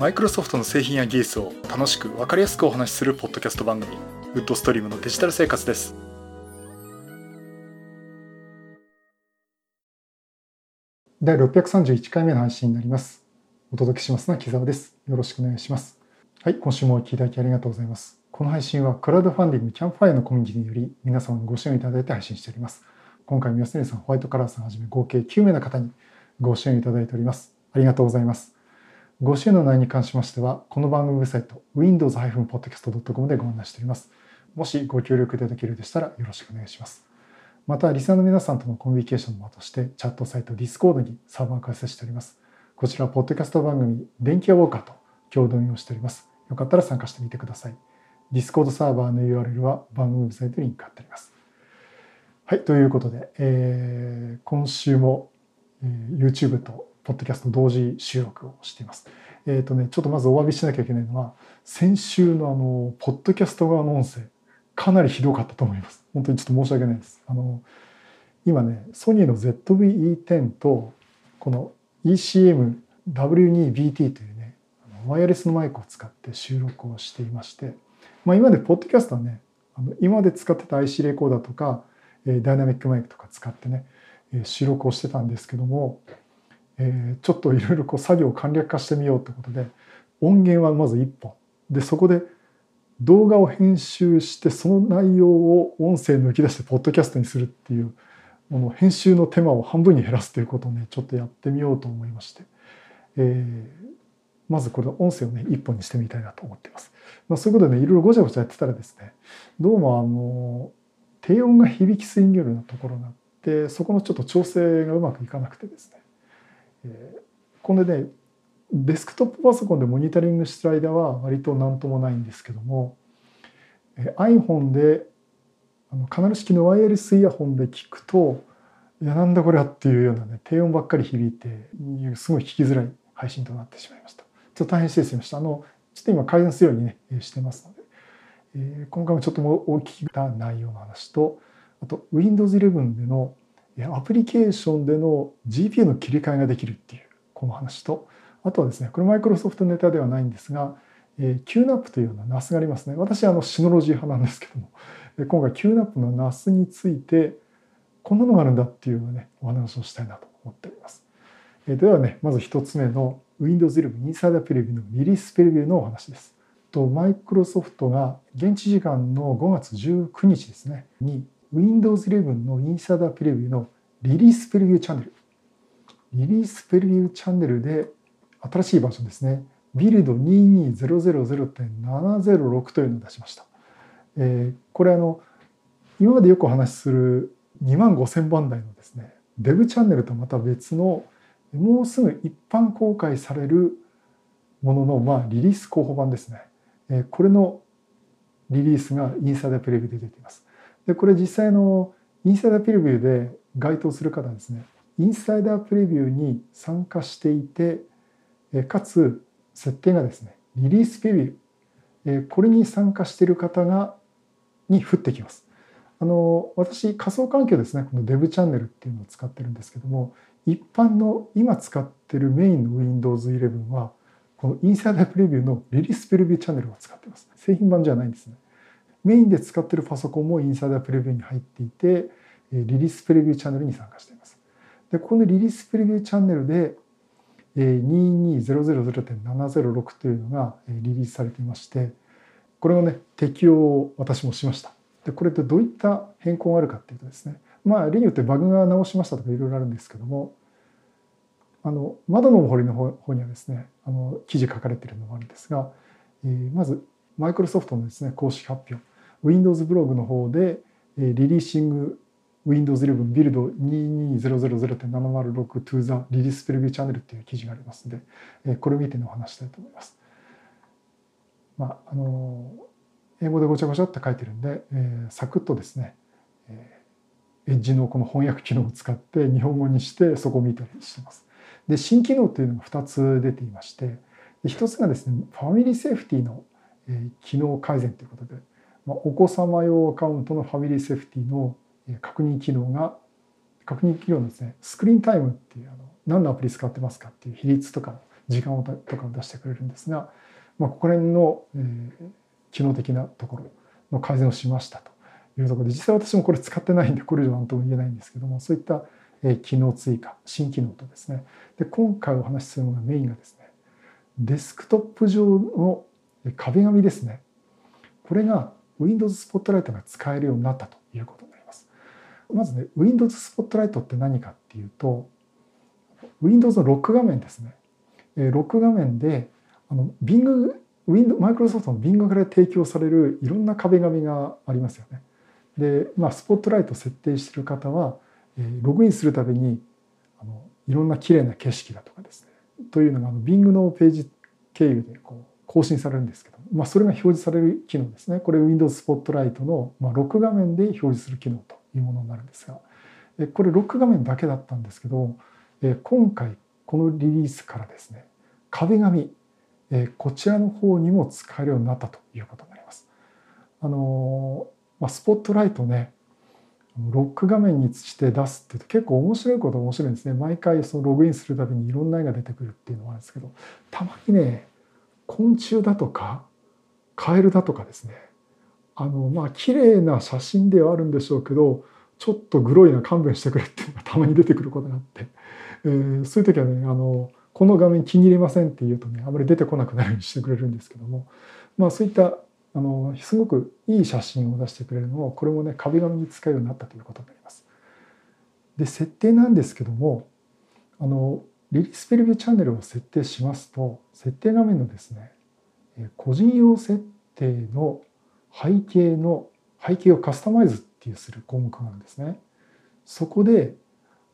マイクロソフトの製品や技術を楽しく分かりやすくお話しするポッドキャスト番組ウッドストリームのデジタル生活です。第631回目の配信になります。お届けしますのは木澤です。よろしくお願いします。はい今週もお聞きいただきありがとうございます。この配信はクラウドファンディングキャンプファイアのコミュニティにより皆様にご支援いただいて配信しております。今回も安根さんホワイトカラーさんはじめ合計9名の方にご支援いただいております。ありがとうございます。ご支援の内容に関しましては、この番組ウェブサイト、windows-podcast.com でご案内しております。もしご協力いただけるでしたらよろしくお願いします。また、リスナーの皆さんとのコミュニケーションの場として、チャットサイト Discord にサーバーを開設しております。こちら、ポッドキャスト番組、電気屋ウォーカーと共同運用しております。よかったら参加してみてください。Discord サーバーの URL は番組ウェブサイトにリンク貼ってあります。はい、ということで、えー、今週も、えー、YouTube とポッドキャスト同時収録をしています。えっ、ー、とね、ちょっとまずお詫びしなきゃいけないのは、先週のあの、ポッドキャスト側の音声、かなりひどかったと思います。本当にちょっと申し訳ないです。あの、今ね、ソニーの ZV-E10 と、この ECM-W2BT というね、ワイヤレスのマイクを使って収録をしていまして、まあ、今までポッドキャストはね、あの今まで使ってた IC レコーダーとか、ダイナミックマイクとか使ってね、収録をしてたんですけども、えー、ちょっといろいろこう作業を簡略化してみようということで音源はまず1本。でそこで動画を編集してその内容を音声抜き出してポッドキャストにするっていうもの編集の手間を半分に減らすということをねちょっとやってみようと思いまして、えー、まずこれ音声をね1本にしてみたいなと思っています。まあ、そういうことでねいろいろごちゃごちゃやってたらですねどうもあの低音が響きすぎるようなところがあってそこのちょっと調整がうまくいかなくてですね。これねデスクトップパソコンでモニタリングしてる間は割と何ともないんですけども iPhone であのカナル式のワイヤレスイヤホンで聞くといやなんだこれはっていうようなね低音ばっかり響いてすごい聞きづらい配信となってしまいました。ちょっと大変失礼しました。あのちょっと今改善するようにねしてますので、えー、今回もちょっともう大きな内容の話とあと Windows 11でのアプリケーションでの GPU の切り替えができるっていうこの話とあとはですねこれマイクロソフトネタではないんですが、えー、QNAP というような NAS がありますね私あのシノロジー派なんですけども今回 QNAP の NAS についてこんなのがあるんだっていうねお話をしたいなと思っております。えー、ではねまず1つ目の Windows 11 Insider Preview のリリースプレビューのお話です。とマイクロソフトが現地時間の5月19日ですねに Windows 11のインサイダープレビューのリリースプレビューチャンネル。リリースプレビューチャンネルで新しいバージョンですね。ビルド22000.706というのを出しました。えー、これあの、今までよくお話しする2万5000番台のですね、デブチャンネルとまた別のもうすぐ一般公開されるものの、まあ、リリース候補版ですね。えー、これのリリースがインサイダープレビューで出ています。でこれ実際のインサイダープレビューで該当する方ですねインサイダープレビューに参加していてかつ設定がですねリリースプレビューこれに参加している方がに降ってきます。あの私仮想環境ですねこの Dev チャンネルっていうのを使ってるんですけども一般の今使ってるメインの Windows 11はこのインサイダープレビューのリリースプレビューチャンネルを使ってます。製品版じゃないんですね。メインで使ってるパソコンもインサイダープレビューに入っていてリリースプレビューチャンネルに参加しています。でこのリリースプレビューチャンネルで22000.706というのがリリースされていましてこれをね適用を私もしました。でこれってどういった変更があるかっていうとですねまあ例によってバグが直しましたとかいろいろあるんですけどもあの窓の堀の方にはですねあの記事書かれているのもあるんですが、えー、まずマイクロソフトのですね公式発表 Windows ブログの方でリリーシング Windows 11ビルド22000.706 to the Release Preview Channel っていう記事がありますので、これを見てのお話したいと思います。まあ、あの英語でごちゃごちゃって書いてるんで、えー、サクッとですね、えー、エッジのこの翻訳機能を使って日本語にしてそこを見たりしてます。で新機能というのが2つ出ていまして1つがですねファミリーセーフティの機能改善ということで、まあ、お子様用アカウントのファミリーセーフティーの確認機能が確認機能ですねスクリーンタイムっていうあの何のアプリ使ってますかっていう比率とか時間をとかを出してくれるんですが、まあ、ここら辺の、えー、機能的なところの改善をしましたというところで実際私もこれ使ってないんでこれ以上何とも言えないんですけどもそういった、機能追加新機能とですね。で今回お話しするのがメインがですねデスクトップ上の壁紙ですね。これが Windows Spotlight が使えるようになったということになります。まずね Windows Spotlight って何かっていうと Windows のロック画面ですね。ロック画面であの Bing マイクロソフトの Bing から提供されるいろんな壁紙がありますよね。で、まあ、スポットライト設定している方は、え、ログインするたびにあのいろんな綺麗な景色だとかですねというのがあの Bing のページ経由でこう更新されるんですけど、まあ、それが表示される機能ですね。これ Windows Spotlight の、まあ、ロック画面で表示する機能というものになるんですが。これロック画面だけだったんですけど今回このリリースからですね壁紙こちらの方にも使えるようになったということになります。あのまあ、スポットライトねロック画面にして出すって結構面白いこと面白いんですね。毎回そのログインするたびにいろんな絵が出てくるっていうのがあるんですけどたまにね昆虫だとかカエルだとかですね。あのまあ綺麗な写真ではあるんでしょうけどちょっとグロいな勘弁してくれっていうのがたまに出てくることがあって、えー、そういう時はねあのこの画面気に入りませんって言うとねあまり出てこなくなるようにしてくれるんですけども。まあそういったあのすごくいい写真を出してくれるのをこれもね壁紙に使うようになったということになります。で設定なんですけどもあのリリースプレビューチャンネルを設定しますと設定画面のですね個人用設定の背景の背景をカスタマイズっていうする項目があるんですね。そこで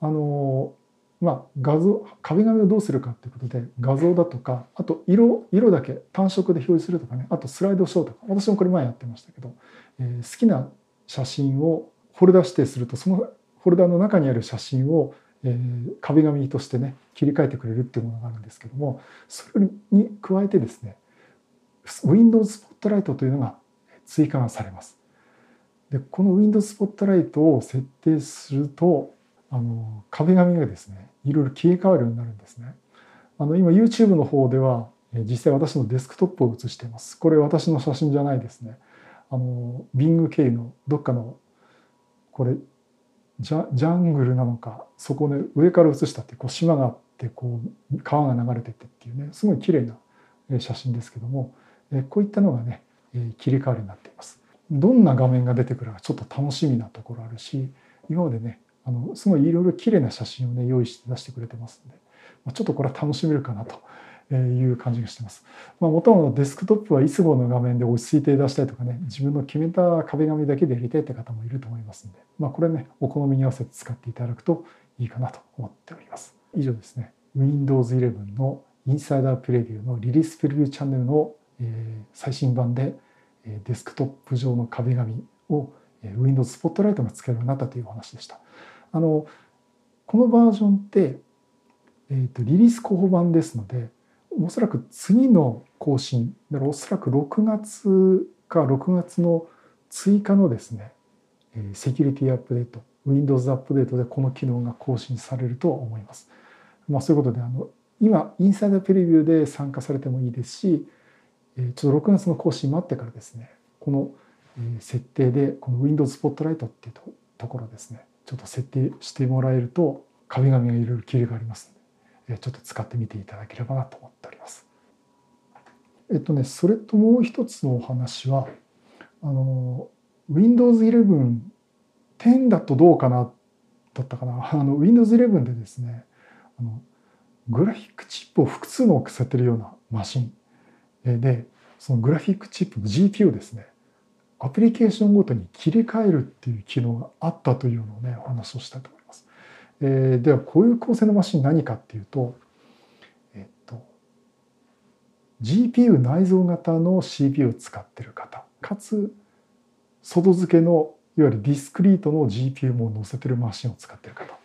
あのまあ、画像壁紙をどうするかっていうことで画像だとかあと色色だけ単色で表示するとかねあとスライドショーとか私もこれ前やってましたけど、えー、好きな写真をフォルダ指定するとそのフォルダの中にある写真を、えー、壁紙としてね切り替えてくれるっていうものがあるんですけどもそれに加えてですね Windows Spotlight というのが追加がされます。でこの Windows Spotlight を設定するとあの壁紙がですねいろいろ切り替わるようになるんですね。あの今 YouTube の方では実際私のデスクトップを写しています。これ私の写真じゃないですね。あのビング経由のどっかのこれジャジャングルなのかそこね上から写したってこう島があってこう川が流れてってっていうねすごい綺麗な写真ですけどもこういったのがね切り替わるようになっています。どんな画面が出てくるかちょっと楽しみなところあるし今までねあのすごいいろいろ綺麗な写真をね用意して出してくれてますので、ちょっとこれは楽しめるかなという感じがしてます。まあ、もともとデスクトップはいつもの画面で落ち着いて出したいとかね自分の決めた壁紙だけでやりたいって方もいると思いますので、まあ、これねお好みに合わせて使っていただくといいかなと思っております。以上ですね Windows 11のインサイダープレビューのリリースプレビューチャンネルの最新版でデスクトップ上の壁紙を Windows Spotlight が使えるようになったというお話でした。あのこのバージョンって、えーと、リリース候補版ですのでおそらく次の更新だからおそらく6月か6月の追加のですねセキュリティアップデート Windows アップデートでこの機能が更新されると思います。まあ、そういうことであの今インサイダープレビューで参加されてもいいですしちょっと6月の更新待ってからですねこの設定でこの Windows Spotlight っていうところですねちょっと設定してもらえると壁紙がいろいろ切り替わりますのでちょっと使ってみていただければなと思っております。えっとねそれともう一つのお話はあの Windows 11 10だとどうかなだったかな？あの Windows 11でですねあのグラフィックチップを複数のさせてるようなマシンでそのグラフィックチップの GPU ですねアプリケーションごとに切り替えるっていう機能があったというのをねお話をしたいと思います。えー、ではこういう構成のマシン何かっていうと、えっと、GPU 内蔵型の CPU を使ってる方かつ外付けのいわゆるディスクリートの GPU も載せてるマシンを使ってる方、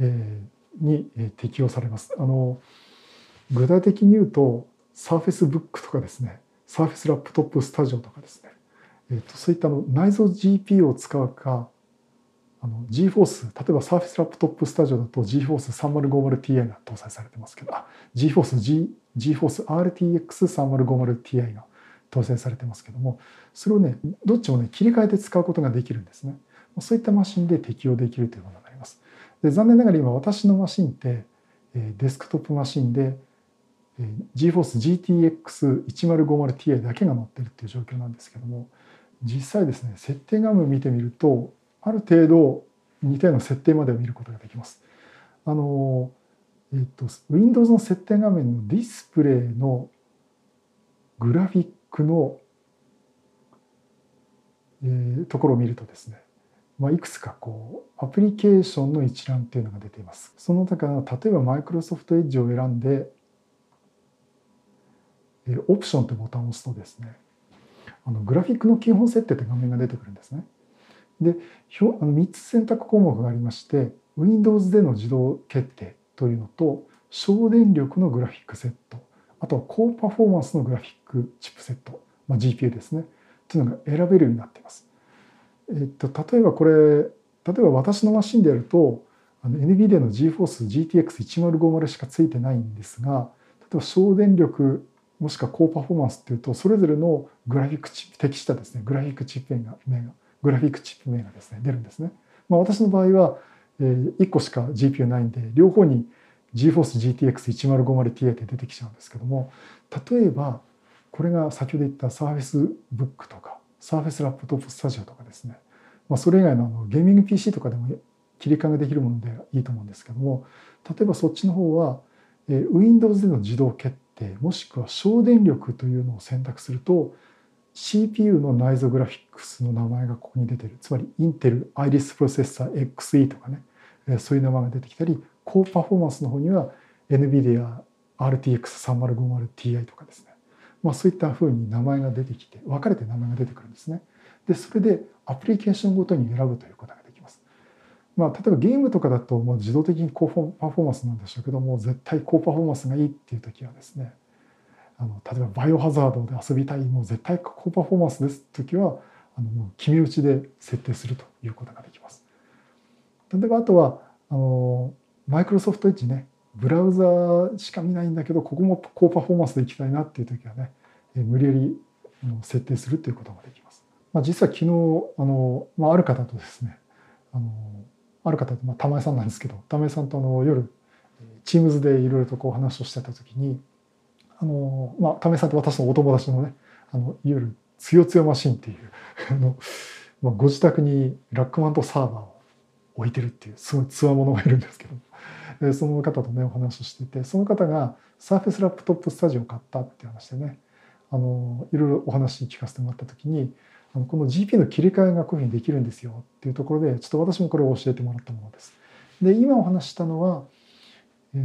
えー、に適用されます。あの具体的に言うと Surface Book とかですね Surface Laptop Studio とかですねえー、とそういったの内蔵 GPU を使うかあの GForce 例えば Surface Laptop Studio だと GForce3050Ti が搭載されてますけどあ GForce G GForce RTX3050Ti が搭載されてますけどもそれをねどっちもね切り替えて使うことができるんですね。そういったマシンで適用できるというものになります。で残念ながら今私のマシンってデスクトップマシンで GForce GTX1050Ti だけが載ってるっていう状況なんですけども実際ですね設定画面見てみるとある程度似たような設定までを見ることができます。あのえっと、Windows の設定画面のディスプレイのグラフィックの、えー、ところを見るとですね、まあ、いくつかこうアプリケーションの一覧っていうのが出ています。その中例えば Microsoft Edge を選んで、オプションというボタンを押すとですねあのグラフィックの基本設定って画面が出てくるんですね。であの3つ選択項目がありまして Windows での自動決定というのと省電力のグラフィックセットあとは高パフォーマンスのグラフィックチップセット、まあ、GPU ですねというのが選べるようになっています。えっと、例えばこれ例えば私のマシンでやるとあの NVIDIA の GForce GTX1050 しかついてないんですが例えば省電力もしくは高パフォーマンスっていうとそれぞれのグラフィックチップ適したですねグラフィックチップ名がグラフィックチップ名がですね出るんですね。まあ、私の場合は、えー、1個しか GPU ないんで両方に GForce GTX1050Ti って出てきちゃうんですけども例えばこれが先ほど言った Surface Book とか Surface Laptop Studio とかですね、まあ、それ以外のゲーミング PC とかでも切り替えができるものでいいと思うんですけども例えばそっちの方は、えー、Windows での自動決定もしくは省電力というのを選択すると CPU の内蔵グラフィックスの名前がここに出てる。つまりインテルアイリスプロセッサー XE とかねそういう名前が出てきたり高パフォーマンスの方には NVIDIA RTX3050Ti とかですね、まあ、そういったふうに名前が出てきて分かれて名前が出てくるんですね。でそれでアプリケーションごとに選ぶということがま。あ、例えばゲームとかだともう自動的に高パフォーマンスなんでしょうけども絶対高パフォーマンスがいいっていう時はですねあの例えばバイオハザードで遊びたいもう絶対高パフォーマンスです時はあのもう決め打ちで設定するということができます。例えばあとはあのマイクロソフトエッジねブラウザーしか見ないんだけどここも高パフォーマンスでいきたいなっていう時はね無理やり設定するということができます。まあ、実は昨日あの、まあ、ある方とですねあのある方、まあ、玉井さんなんですけど玉井さんとあの夜 Teams でいろいろとこう話をしてた時にあの、まあ、亀井さんと私のお友達のねあのいわゆる「つよつよマシン」っていう あの、まあ、ご自宅にラックマントサーバーを置いてるっていうすごいつわものがいるんですけどその方とねお話をしててその方がサーフェスラップトップスタジオを買ったって話でねあのいろいろお話聞かせてもらった時にこの GP の切り替えがこういうふうにできるんですよっていうところでちょっと私もこれを教えてもらったものです。で今お話したのは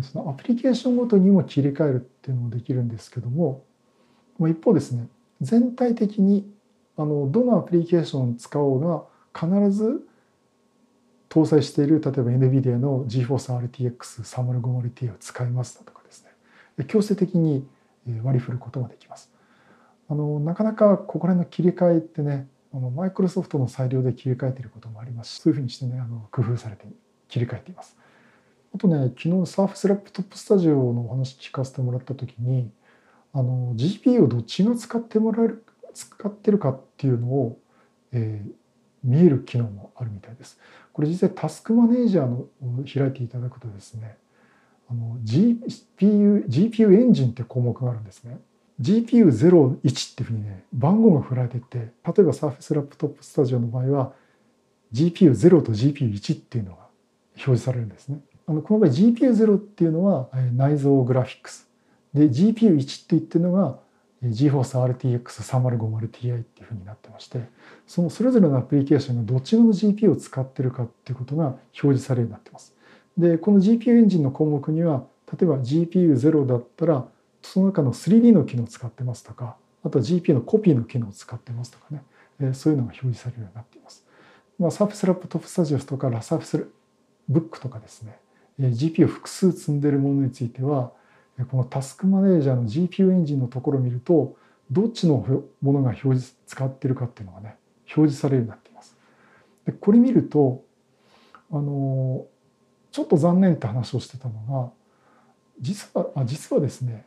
そのアプリケーションごとにも切り替えるっていうのもできるんですけども一方ですね全体的にあのどのアプリケーション使おうが必ず搭載している例えば NVIDIA の GForce RTX3050Ti を使いますだとかですね強制的に割り振ることができます。あのなかなかここら辺の切り替えってねあのマイクロソフトの裁量で切り替えていることもありますしそういうふうにしてねあの工夫されて切り替えています。あとね昨日サーフスラップトップスタジオのお話聞かせてもらった時にあの GPU をどっちが使ってもらえる使ってるかっていうのを、えー、見える機能もあるみたいです。これ実際タスクマネージャーのを開いていただくとですねあの GPU, GPU エンジンって項目があるんですね。GPU01 っていうふうにね番号が振られてて例えば Surface Laptop Studio の場合は GPU0 と GPU1 っていうのが表示されるんですね。あのこの場合 GPU0 っていうのは内蔵グラフィックスで GPU1 って言ってるのが GForce RTX3050Ti っていうふうになってましてそのそれぞれのアプリケーションがどっちの GPU を使ってるかっていうことが表示されるようになってます。でこの GPU エンジンの項目には例えば GPU0 だったらその中の 3D の機能を使ってますとかあとは GPU のコピーの機能を使ってますとかねそういうのが表示されるようになっています。まあ、サーフスラップトップスタジオとかラサーフェスブックとかですねえー GPU 複数積んでるものについてはこのタスクマネージャーの GPU エンジンのところを見るとどっちのものが表示使ってるかっていうのがね表示されるようになっています。でこれ見るとあのちょっと残念って話をしてたのが実はあ実はですね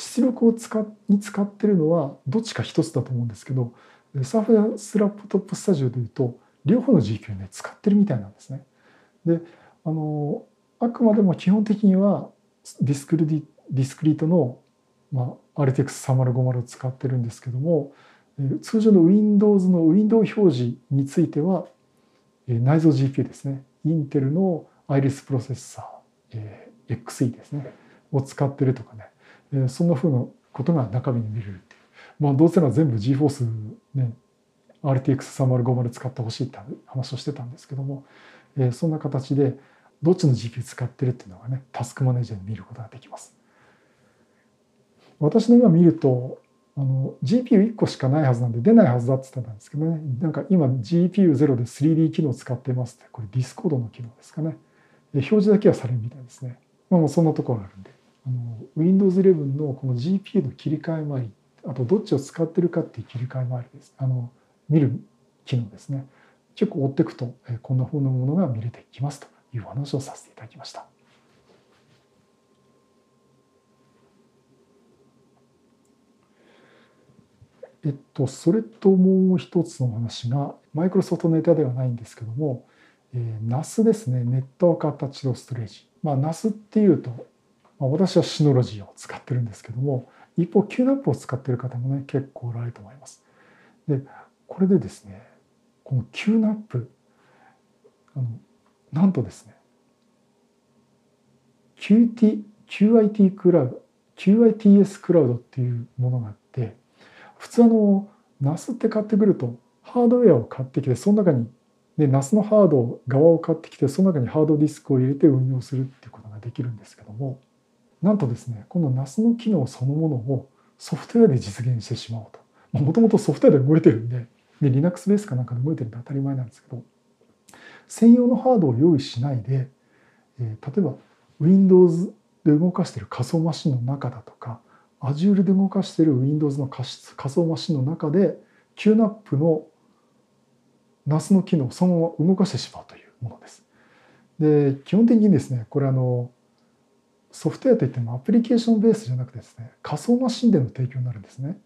出力を使に使ってるのはどっちか一つだと思うんですけどSurface Laptop Studio でいうと両方の GPU ね使ってるみたいなんですね。であのあくまでも基本的には discre discrete の、まあ、RTX3050 を使ってるんですけども通常の Windows のウィンドウ表示については内蔵 GPU ですね。インテルのアイリスプロセッサー XE ですね。を使ってるとかね。そんなふうなことが中身に見れるっていう。まあどうせなら全部 GeForce ね RTX3050 使ってほしいって話をしてたんですけどもそんな形でどっちの GPU 使ってるっていうのがねタスクマネージャーで見ることができます。私の今見るとあの GPU1 個しかないはずなんで出ないはずだって言ってたんですけどねなんか今 GPU0 で 3D 機能を使ってますってこれ Discord の機能ですかね。表示だけはされるみたいですね。まあそんなところがあるんで。あの Windows 11のこの GPU の切り替え周りあとどっちを使ってるかっていう切り替え周りです。あの見る機能ですね。結構追っていくとこんな風なものが見れてきますという話をさせていただきました。えっと、それともう一つの話がマイクロソフトネタではないんですけども、えー、NAS ですね。ネットワークアタッチドストレージ、まあ、NAS っていうと、私はシノロジーを使ってるんですけども一方 QNAP を使ってる方もね結構おられると思います。でこれでですねこの QNAP あのなんとですね QT QIT クラウド QITS クラウドっていうものがあって普通あの NAS って買ってくるとハードウェアを買ってきてその中にで NAS のハード側を買ってきてその中にハードディスクを入れて運用するっていうことができるんですけどもなんとですねこの NAS の機能そのものをソフトウェアで実現してしまおうともともとソフトウェアで動いてるんでで Linux ベースかなんかで動いてるんで当たり前なんですけど専用のハードを用意しないで、えー、例えば Windows で動かしている仮想マシンの中だとか Azure で動かしている Windows の仮想マシンの中で QNAP の NAS の機能をそのまま動かしてしまうというものです。で基本的にですねこれあのソフトウェアといってもアプリケーションベースじゃなくてですね仮想マシンでの提供になるんですね。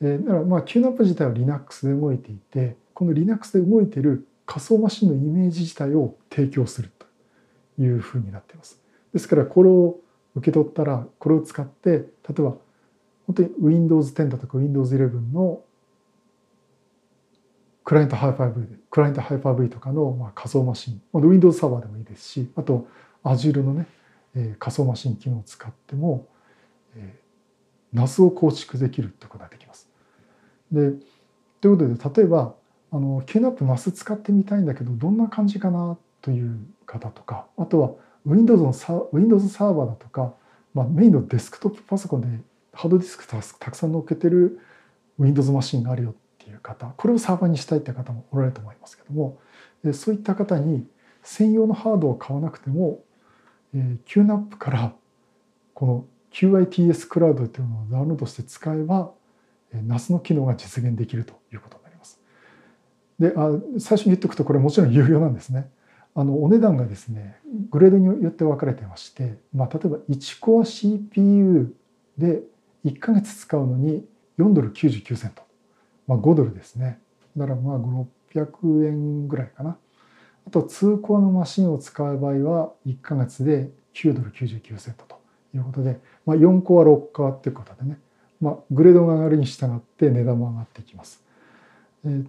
えだからまあ QNAP 自体は Linux で動いていてこの Linux で動いている仮想マシンのイメージ自体を提供するというふうになっています。ですからこれを受け取ったらこれを使って例えば本当に Windows 10だとか Windows 11のクライアント Hyper-V でクライアント Hyper-V とかのまあ仮想マシン Windows サーバーでもいいですしあと Azure のね、えー、仮想マシン機能を使っても、えー、NAS を構築できるってことができます。でということで例えばあの QNAP NAS 使ってみたいんだけどどんな感じかなという方とかあとは Windows のサ Windows サーバーだとか、まあ、メインのデスクトップパソコンでハードディスクたくさん載っけてる Windows マシンがあるよっていう方これをサーバーにしたいって方もおられると思いますけどもそういった方に専用のハードを買わなくても、え QNAP からこの QITS クラウドというのをダウンロードして使えば NAS の機能が実現できるということになります。であ最初に言っておくとこれもちろん有料なんですね。あのお値段がですねグレードによって分かれてまして、まあ、例えば1コア CPU で1ヶ月使うのに4ドル99セント、まあ、5ドルですねだからまあ600円ぐらいかなあと2コアのマシンを使う場合は1ヶ月で9ドル99セントということで、まあ、4コア6コアっていうことでね、まあ、グレードが上がるに従って値段も上がっていきます。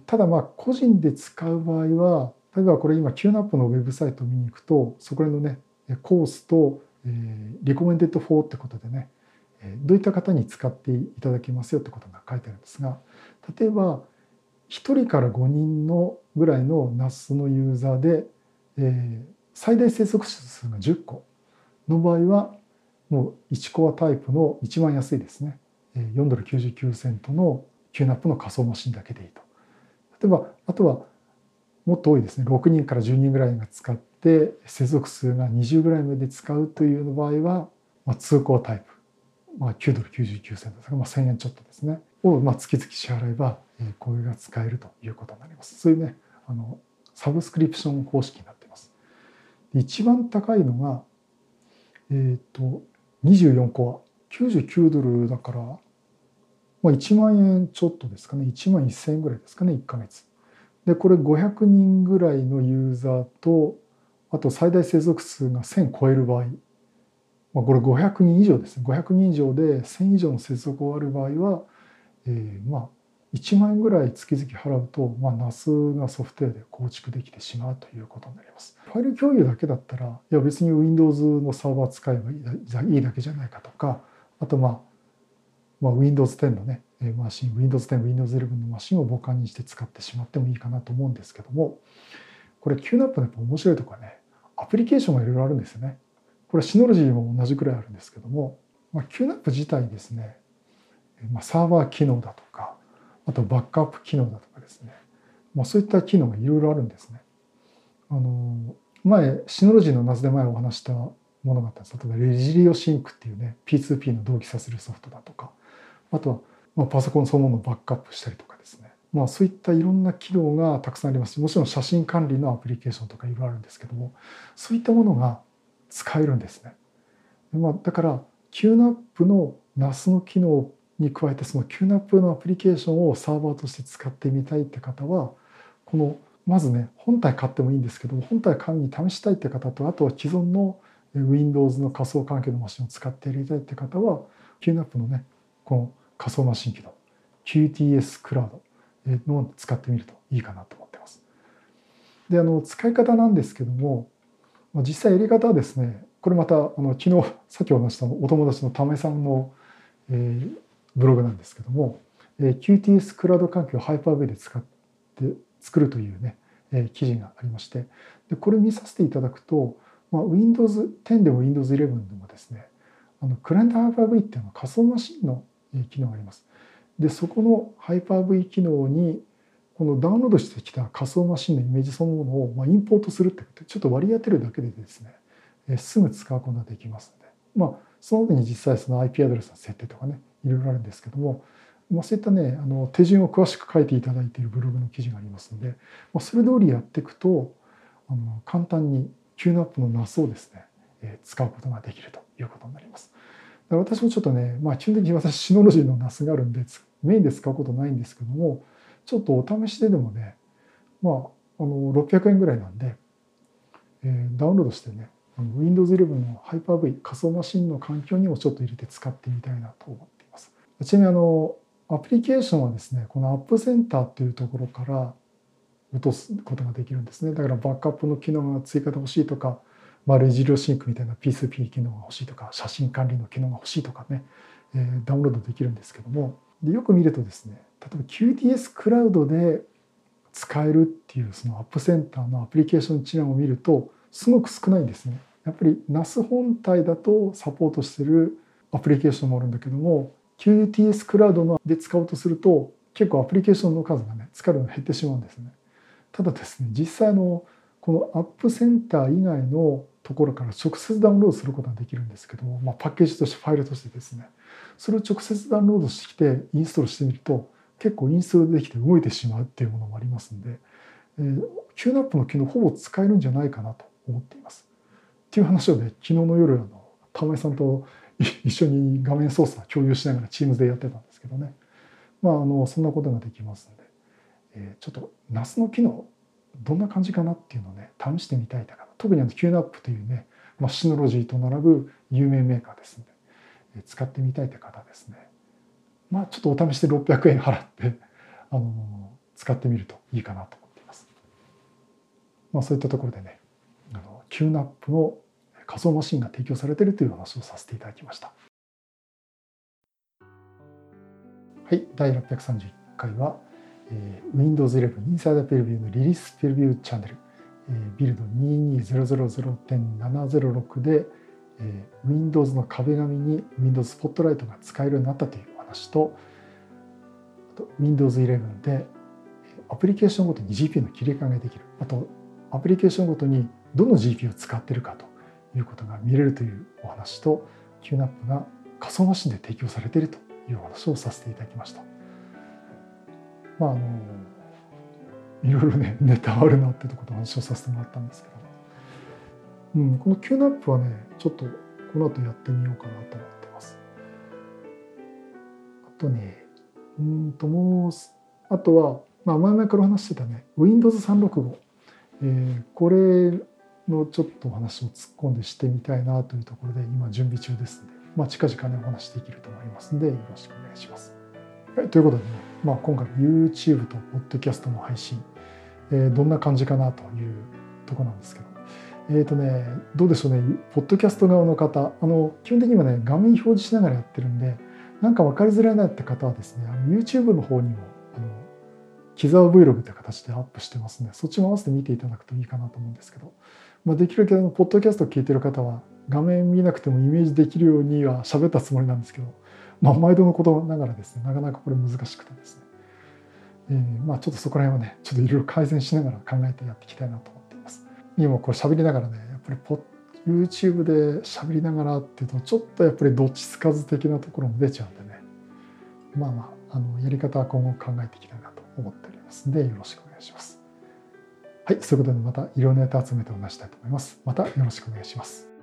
ただまあ個人で使う場合は例えばこれ今 QNAP のウェブサイトを見に行くとそこら辺のねコースと、えー、 recommended for ってことでねどういった方に使っていただけますよってことが書いてあるんですが例えば1人から5人のぐらいの NAS のユーザーで、えー、最大接続数が10個。の場合はもう1コアタイプの一番安いですね。4ドル99セントの QNAP の仮想マシンだけでいいと。例えばあとはもっと多いですね。6人から10人ぐらいが使って接続数が20ぐらいまで使うという場合は、まあ、2コアタイプ、まあ、9ドル99セントですが、まあ、1000円ちょっとですねを、まあ、月々支払えば、えー、これが使えるということになります。そういうねあのサブスクリプション方式になっています。一番高いのが、えっ、と、24コア、99ドルだから、まあ、1万円ちょっとですかね、1万1000円ぐらいですかね、1ヶ月。で、これ500人ぐらいのユーザーと、あと最大接続数が1000超える場合、まあ、これ500人以上ですね、500人以上で1000以上の接続がある場合は、えー、まあ、1万円ぐらい月々払うと、まあ、NAS がソフトウェアで構築できてしまうということになります。ファイル共有だけだったら、いや別に Windows のサーバー使えばいいだけじゃないかとか、あとまあ、まあ、Windows 10のね、マシン、Windows 10、Windows 11のマシンを母艦にして使ってしまってもいいかなと思うんですけども、これ QNAP のやっぱ面白いとこはね、アプリケーションがいろいろあるんですよね。これシノロジーも同じくらいあるんですけども、まあ、QNAP 自体ですね、まあ、サーバー機能だとか、あとバックアップ機能だとかですね、まあ、そういった機能がいろいろあるんですね。あの前シノロジーの夏で前お話したものがあったんです。例えばレジリオシンクっていうね P2P の同期させるソフトだとかあとはまあパソコンそのものをバックアップしたりとかですね。まあそういったいろんな機能がたくさんあります。しもちろん写真管理のアプリケーションとかいろいろあるんですけどもそういったものが使えるんですね。まあ、だから QNAP の NAS の機能に加えてその QNAP のアプリケーションをサーバーとして使ってみたいって方はこのまずね本体買ってもいいんですけども本体買うに試したいって方とあとは既存の Windows の仮想環境のマシンを使ってやりたいって方は QNAP のねこの仮想マシン機能 QTS クラウドの使ってみるといいかなと思ってます。であの使い方なんですけども実際やり方はですねこれまたあの昨日さっきお話したお友達の玉井さんの、えー、ブログなんですけども、えー、QTS クラウド環境をハイパーウェイで使って作るというね、えー、記事がありましてでこれ見させていただくと、まあ、Windows 10でも Windows 11でもですねあのクライアントハイパー V っていうのは仮想マシンの機能があります。でそこのハイパー V 機能にこのダウンロードしてきた仮想マシンのイメージそのものをまあインポートするってことちょっと割り当てるだけでですねすぐ使うことができますのでまあその時に実際その IP アドレスの設定とかねいろいろあるんですけども、まあ、そういったねあの手順を詳しく書いていただいているブログの記事がありますので、まあ、それ通りやっていくとあの簡単に QNAP の NAS をですね、えー、使うことができるということになります。だから私もちょっとね、まあ、基本的に私シノロジーの NAS があるんでメインで使うことないんですけどもちょっとお試しででもねまああの600円ぐらいなんで、えー、ダウンロードしてね Windows 11の Hyper-V 仮想マシンの環境にもちょっと入れて使ってみたいなと思っています。ちなみにあのアプリケーションはですねこのアップセンターというところから落とすことができるんですねだからバックアップの機能が追加で欲しいとか、まあ、レジリオシンクみたいな P2P 機能が欲しいとか写真管理の機能が欲しいとかね、えー、ダウンロードできるんですけどもでよく見るとですね例えば QTS クラウドで使えるっていうそのアップセンターのアプリケーション一覧を見るとすごく少ないんですね。やっぱり NAS 本体だとサポートしてるアプリケーションもあるんだけども QTS クラウドので使おうとすると結構アプリケーションの数がね使うの減ってしまうんですね。ただですね実際のこのアップセンター以外のところから直接ダウンロードすることができるんですけども、まあ、パッケージとしてファイルとしてですねそれを直接ダウンロードしてきてインストールしてみると結構インストールできて動いてしまうっていうものもありますんで、えー、QNAP の機能ほぼ使えるんじゃないかなと思っています。っていう話をね昨日の夜あの玉井さんと一緒に画面操作共有しながら Teams でやってたんですけどね。まああのそんなことができますので、えー、ちょっと NAS の機能どんな感じかなっていうのをね試してみたいだから。特にあの QNAP というね、まあ、シノロジーと並ぶ有名メーカーですので、えー、使ってみたいって方ですね。まあちょっとお試しで600円払ってあの使ってみるといいかなと思っています。まあそういったところでねあの QNAP の仮想マシンが提供されているという話をさせていただきました。はい、第631回は、えー、Windows 11 Insider Preview のリリースプレビューチャンネル、えー、ビルド22000.706で、えー、Windows の壁紙に Windows Spotlight が使えるようになったという話と、あと Windows 11でアプリケーションごとに GPU の切り替えができる。あとアプリケーションごとにどの GPU を使っているかということが見れるというお話と QNAP が仮想マシンで提供されているというお話をさせていただきました。まああのいろいろね ネタあるなってとこと話をさせてもらったんですけど、うん、この Q ナップはねちょっとこの後やってみようかなと思ってますとねうんともうあとは、まあ、前々から話してたね Windows365、えー、これのちょっとお話を突っ込んでしてみたいなというところで今準備中ですので、まあ、近々ねお話できると思いますのでよろしくお願いします。はい、ということでね、まあ、今回 YouTube と Podcast の配信、えー、どんな感じかなというとこなんですけどえ、ー、とねどうでしょうねポッドキャスト側の方あの基本的にはね画面表示しながらやってるんでなんか分かりづらいなって方はですね YouTube の方にもあの木沢 Vlog という形でアップしてますのでそっちも合わせて見ていただくといいかなと思うんですけどまあ、できるだけポッドキャストを聞いてる方は画面見なくてもイメージできるようには喋ったつもりなんですけど、まあ、毎度のことながらですねなかなかこれ難しくてですね、えー、まあちょっとそこら辺はねちょっといろいろ改善しながら考えてやっていきたいなと思っています。今こう喋りながらねやっぱりポ YouTube で喋りながらっていうとちょっとやっぱりどっちつかず的なところも出ちゃうんでねまあまああのやり方は今後考えていきたいなと思っておりますのでよろしくお願いします。はい、そういうことでまたいろんなネタ集めてお話したいと思います。またよろしくお願いします。